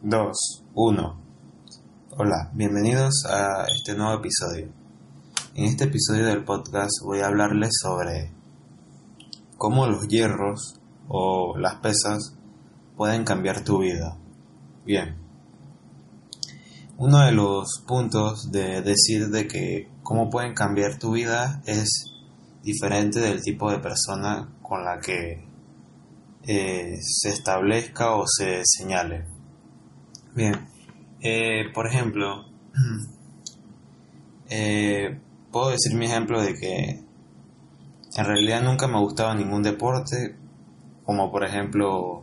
2, 1. Hola, bienvenidos a este nuevo episodio. En este episodio del podcast voy a hablarles sobre cómo los hierros o las pesas pueden cambiar tu vida. Bien. Uno de los puntos de decir de que cómo pueden cambiar tu vida es diferente del tipo de persona con la que eh, se establezca o se señale. Bien, eh, por ejemplo, eh, puedo decir mi ejemplo de que en realidad nunca me ha gustado ningún deporte, como por ejemplo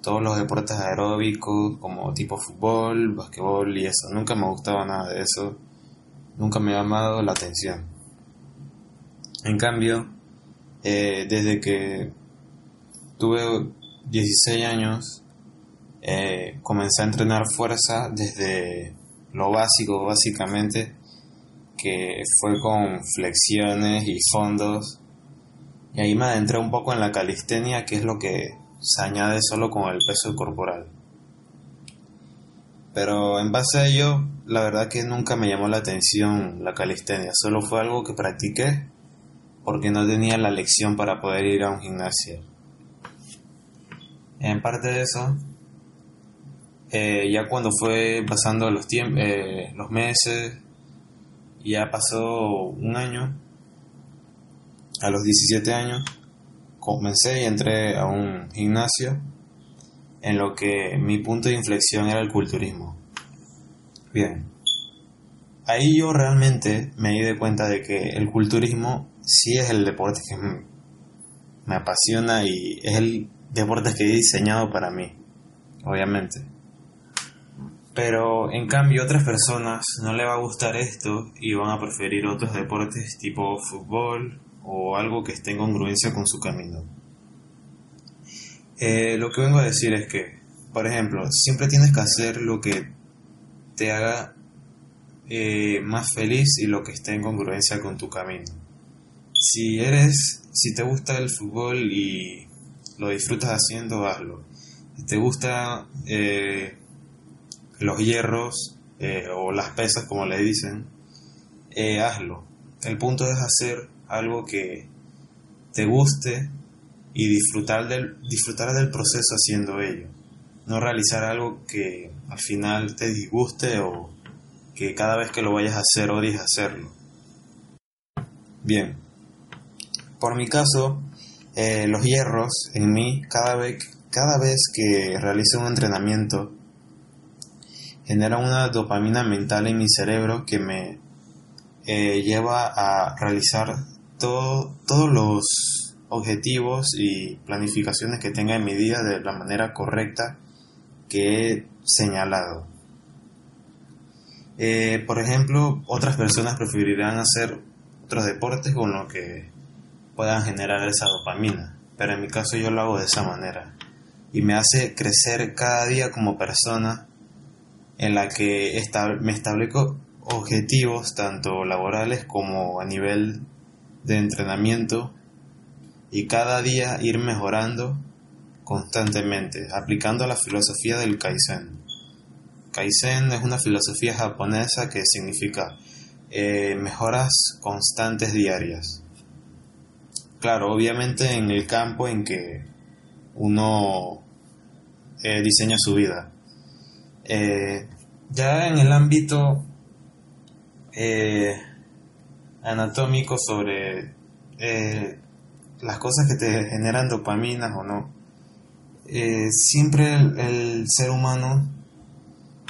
todos los deportes aeróbicos, como tipo fútbol, basquetbol y eso. Nunca me ha gustado nada de eso, nunca me ha llamado la atención. En cambio, eh, desde que tuve 16 años, eh, comencé a entrenar fuerza desde lo básico, básicamente, que fue con flexiones y fondos. Y ahí me adentré un poco en la calistenia, que es lo que se añade solo con el peso corporal. Pero en base a ello, la verdad que nunca me llamó la atención la calistenia, solo fue algo que practiqué porque no tenía la lección para poder ir a un gimnasio. En parte de eso, eh, ya cuando fue pasando los, eh, los meses, ya pasó un año, a los 17 años, comencé y entré a un gimnasio en lo que mi punto de inflexión era el culturismo. Bien, ahí yo realmente me di de cuenta de que el culturismo sí es el deporte que me apasiona y es el deporte que he diseñado para mí, obviamente. Pero en cambio otras personas no le va a gustar esto y van a preferir otros deportes tipo fútbol o algo que esté en congruencia con su camino. Eh, lo que vengo a decir es que, por ejemplo, siempre tienes que hacer lo que te haga eh, más feliz y lo que esté en congruencia con tu camino. Si eres, si te gusta el fútbol y lo disfrutas haciendo, hazlo. Si te gusta eh, los hierros eh, o las pesas, como le dicen, eh, hazlo. El punto es hacer algo que te guste y disfrutar del, disfrutar del proceso haciendo ello. No realizar algo que al final te disguste o que cada vez que lo vayas a hacer odies hacerlo. Bien, por mi caso, eh, los hierros en mí, cada vez, cada vez que realizo un entrenamiento, genera una dopamina mental en mi cerebro que me eh, lleva a realizar todo, todos los objetivos y planificaciones que tenga en mi día de la manera correcta que he señalado. Eh, por ejemplo, otras personas preferirán hacer otros deportes con los que puedan generar esa dopamina, pero en mi caso yo lo hago de esa manera y me hace crecer cada día como persona en la que me establezco objetivos tanto laborales como a nivel de entrenamiento y cada día ir mejorando constantemente, aplicando la filosofía del Kaizen. Kaizen es una filosofía japonesa que significa eh, mejoras constantes diarias. Claro, obviamente en el campo en que uno eh, diseña su vida. Eh, ya en el ámbito eh, anatómico sobre eh, las cosas que te generan dopaminas o no, siempre el, ser humano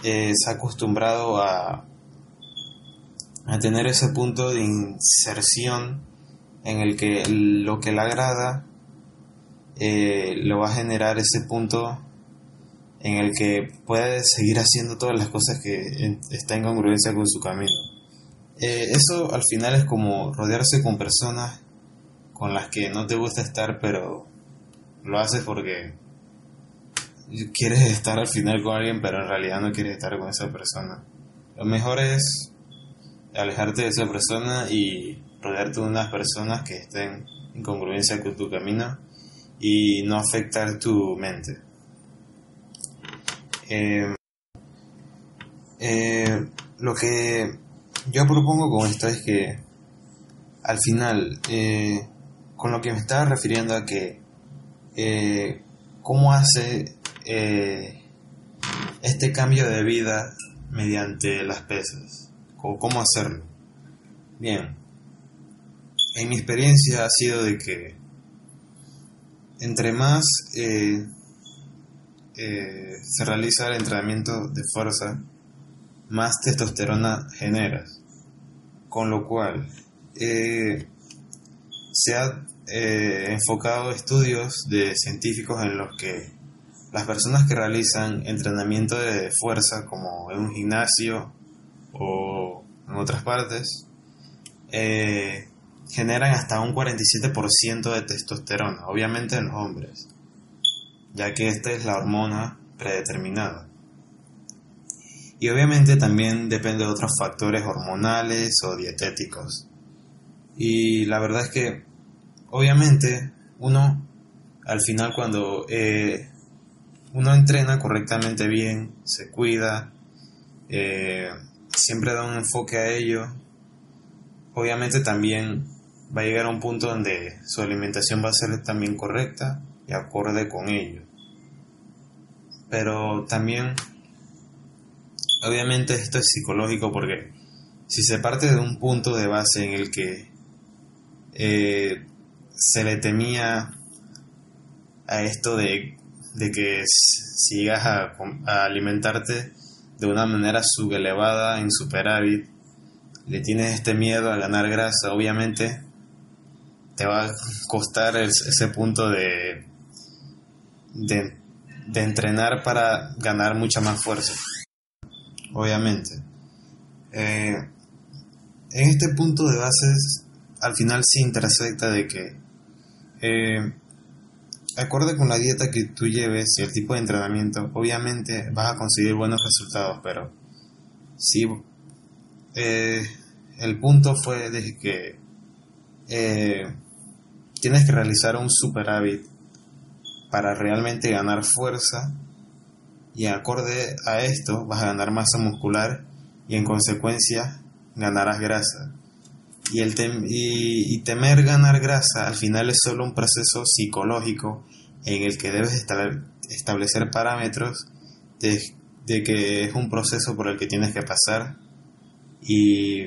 se ha acostumbrado a, a tener ese punto de inserción en el que lo que le agrada lo va a generar ese punto en el que puede seguir haciendo todas las cosas que está en congruencia con su camino. Eh, eso al final es como rodearse con personas con las que no te gusta estar, pero lo haces porque quieres estar al final con alguien, pero en realidad no quieres estar con esa persona. Lo mejor es alejarte de esa persona y rodearte de unas personas que estén en congruencia con tu camino y no afectar tu mente. Eh, eh, lo que yo propongo con esto es que al final, eh, con lo que me estaba refiriendo a que cómo hace este cambio de vida mediante las pesas, o cómo hacerlo. Bien, en mi experiencia ha sido de que entre más eh, se realiza el entrenamiento de fuerza, más testosterona generas. Con lo cual, eh, se ha enfocado estudios de científicos en los que las personas que realizan entrenamiento de fuerza, como en un gimnasio o en otras partes, generan hasta un 47% de testosterona, obviamente en los hombres, ya que esta es la hormona predeterminada. Y obviamente también depende de otros factores hormonales o dietéticos. Y la verdad es que, obviamente, uno, al final cuando eh, uno entrena correctamente bien, se cuida, eh, siempre da un enfoque a ello, obviamente también va a llegar a un punto donde su alimentación va a ser también correcta y acorde con ello. Pero también, obviamente esto es psicológico porque si se parte de un punto de base en el que eh, se le temía a esto de, que si llegas a, a, alimentarte de una manera subelevada en superávit, le tienes este miedo a ganar grasa, obviamente te va a costar ese punto de, de, entrenar para ganar mucha más fuerza. Obviamente. Eh, en este punto de bases, al final sí intersecta de que, eh, acorde con la dieta que tú lleves y el tipo de entrenamiento, obviamente vas a conseguir buenos resultados, pero sí, eh, el punto fue de que eh, tienes que realizar un superávit para realmente ganar fuerza y acorde a esto vas a ganar masa muscular y en consecuencia ganarás grasa. Y, el temer ganar grasa al final es solo un proceso psicológico en el que debes establecer parámetros de, de que es un proceso por el que tienes que pasar y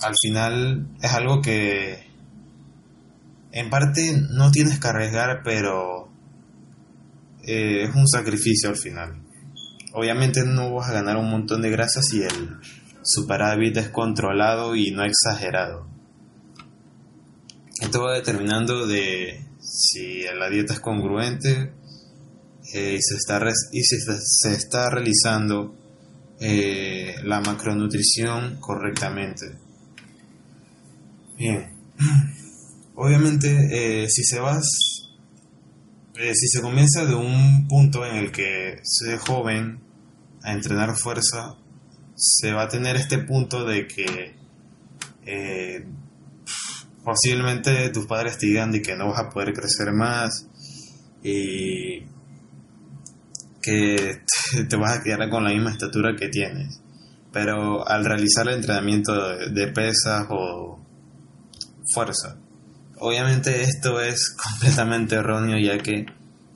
al final es algo que en parte no tienes que arriesgar, pero eh, es un sacrificio al final. Obviamente no vas a ganar un montón de grasa si el superávit es controlado y no exagerado. Esto va determinando de si la dieta es congruente eh, y, se está y si se está realizando eh, la macronutrición correctamente. Bien. Obviamente, si se vas, eh, si se comienza de un punto en el que se es joven a entrenar fuerza, se va a tener este punto de que eh, posiblemente tus padres te digan de que no vas a poder crecer más y que te vas a quedar con la misma estatura que tienes. Pero al realizar el entrenamiento de pesas o fuerza, Obviamente esto es completamente erróneo ya que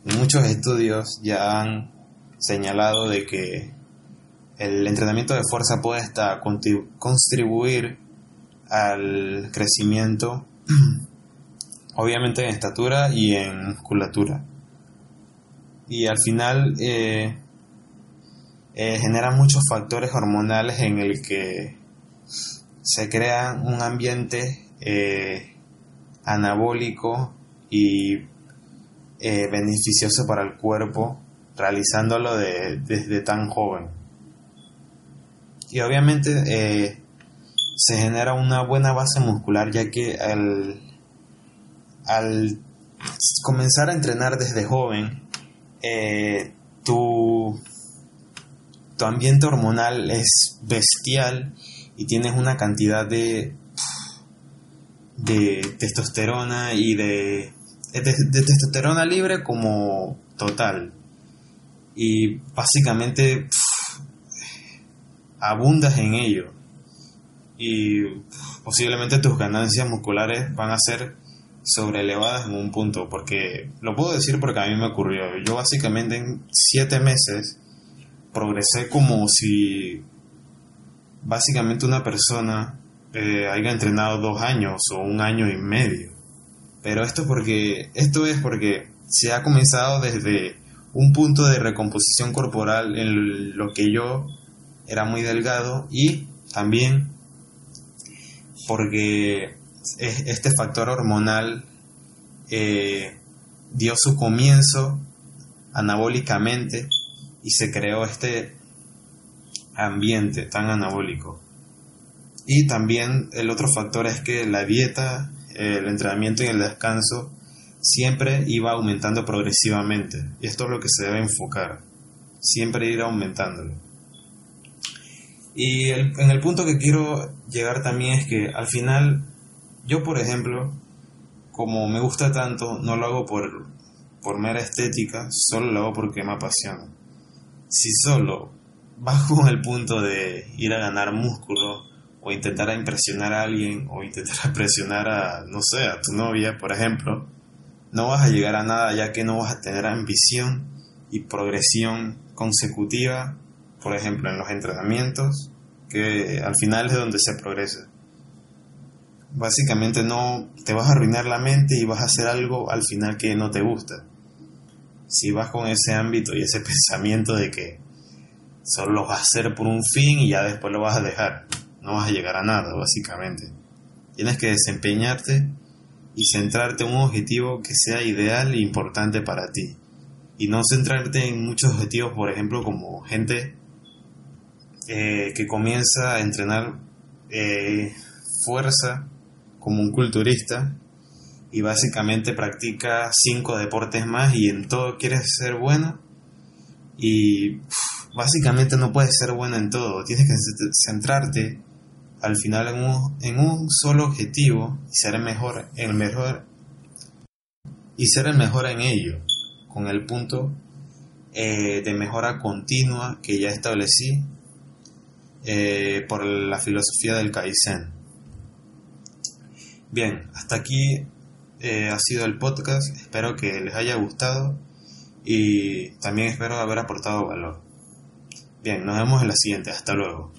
muchos estudios ya han señalado de que el entrenamiento de fuerza puede hasta contribuir al crecimiento, obviamente en estatura y en musculatura. Y al final eh, eh, genera muchos factores hormonales en el que se crea un ambiente eh, anabólico y eh, beneficioso para el cuerpo realizándolo desde tan joven. Y obviamente eh, se genera una buena base muscular ya que al, al comenzar a entrenar desde joven, eh, tu, tu ambiente hormonal es bestial y tienes una cantidad de de testosterona y de, de, testosterona libre como total. y básicamente abundas en ello y posiblemente tus ganancias musculares van a ser sobrelevadas en un punto, porque lo puedo decir porque a mí me ocurrió. Yo básicamente en siete meses progresé como si básicamente una persona eh, haya entrenado dos años o un año y medio. Pero esto porque esto es porque se ha comenzado desde un punto de recomposición corporal en lo que yo era muy delgado y también porque este factor hormonal eh, dio su comienzo anabólicamente y se creó este ambiente tan anabólico. Y también el otro factor es que la dieta, el entrenamiento y el descanso siempre iba aumentando progresivamente. Y esto es lo que se debe enfocar. Siempre ir aumentándolo. Y en el punto que quiero llegar también es que al final, yo por ejemplo, como me gusta tanto, no lo hago por, por mera estética, solo lo hago porque me apasiona. Si solo con el punto de ir a ganar músculo, o intentar impresionar a alguien, o intentar presionar a, no sé, a tu novia, por ejemplo, no vas a llegar a nada ya que no vas a tener ambición y progresión consecutiva por ejemplo, en los entrenamientos, que al final es donde se progresa. Básicamente no te vas a arruinar la mente y vas a hacer algo al final que no te gusta. Si vas con ese ámbito y ese pensamiento de que solo lo vas a hacer por un fin y ya después lo vas a dejar, no vas a llegar a nada, básicamente. Tienes que desempeñarte y centrarte en un objetivo que sea ideal e importante para ti. Y no centrarte en muchos objetivos, por ejemplo, como gente eh, que comienza a entrenar eh, fuerza como un culturista y básicamente practica cinco deportes más y en todo quiere ser bueno y básicamente no puedes ser bueno en todo, tienes que centrarte al final en un, en un solo objetivo y ser el mejor, el mejor y ser el mejor en ello, con el punto eh, de mejora continua que ya establecí eh, por la filosofía del Kaizen. Bien, hasta aquí eh, ha sido el podcast, espero que les haya gustado y también espero haber aportado valor. Bien, nos vemos en la siguiente, hasta luego.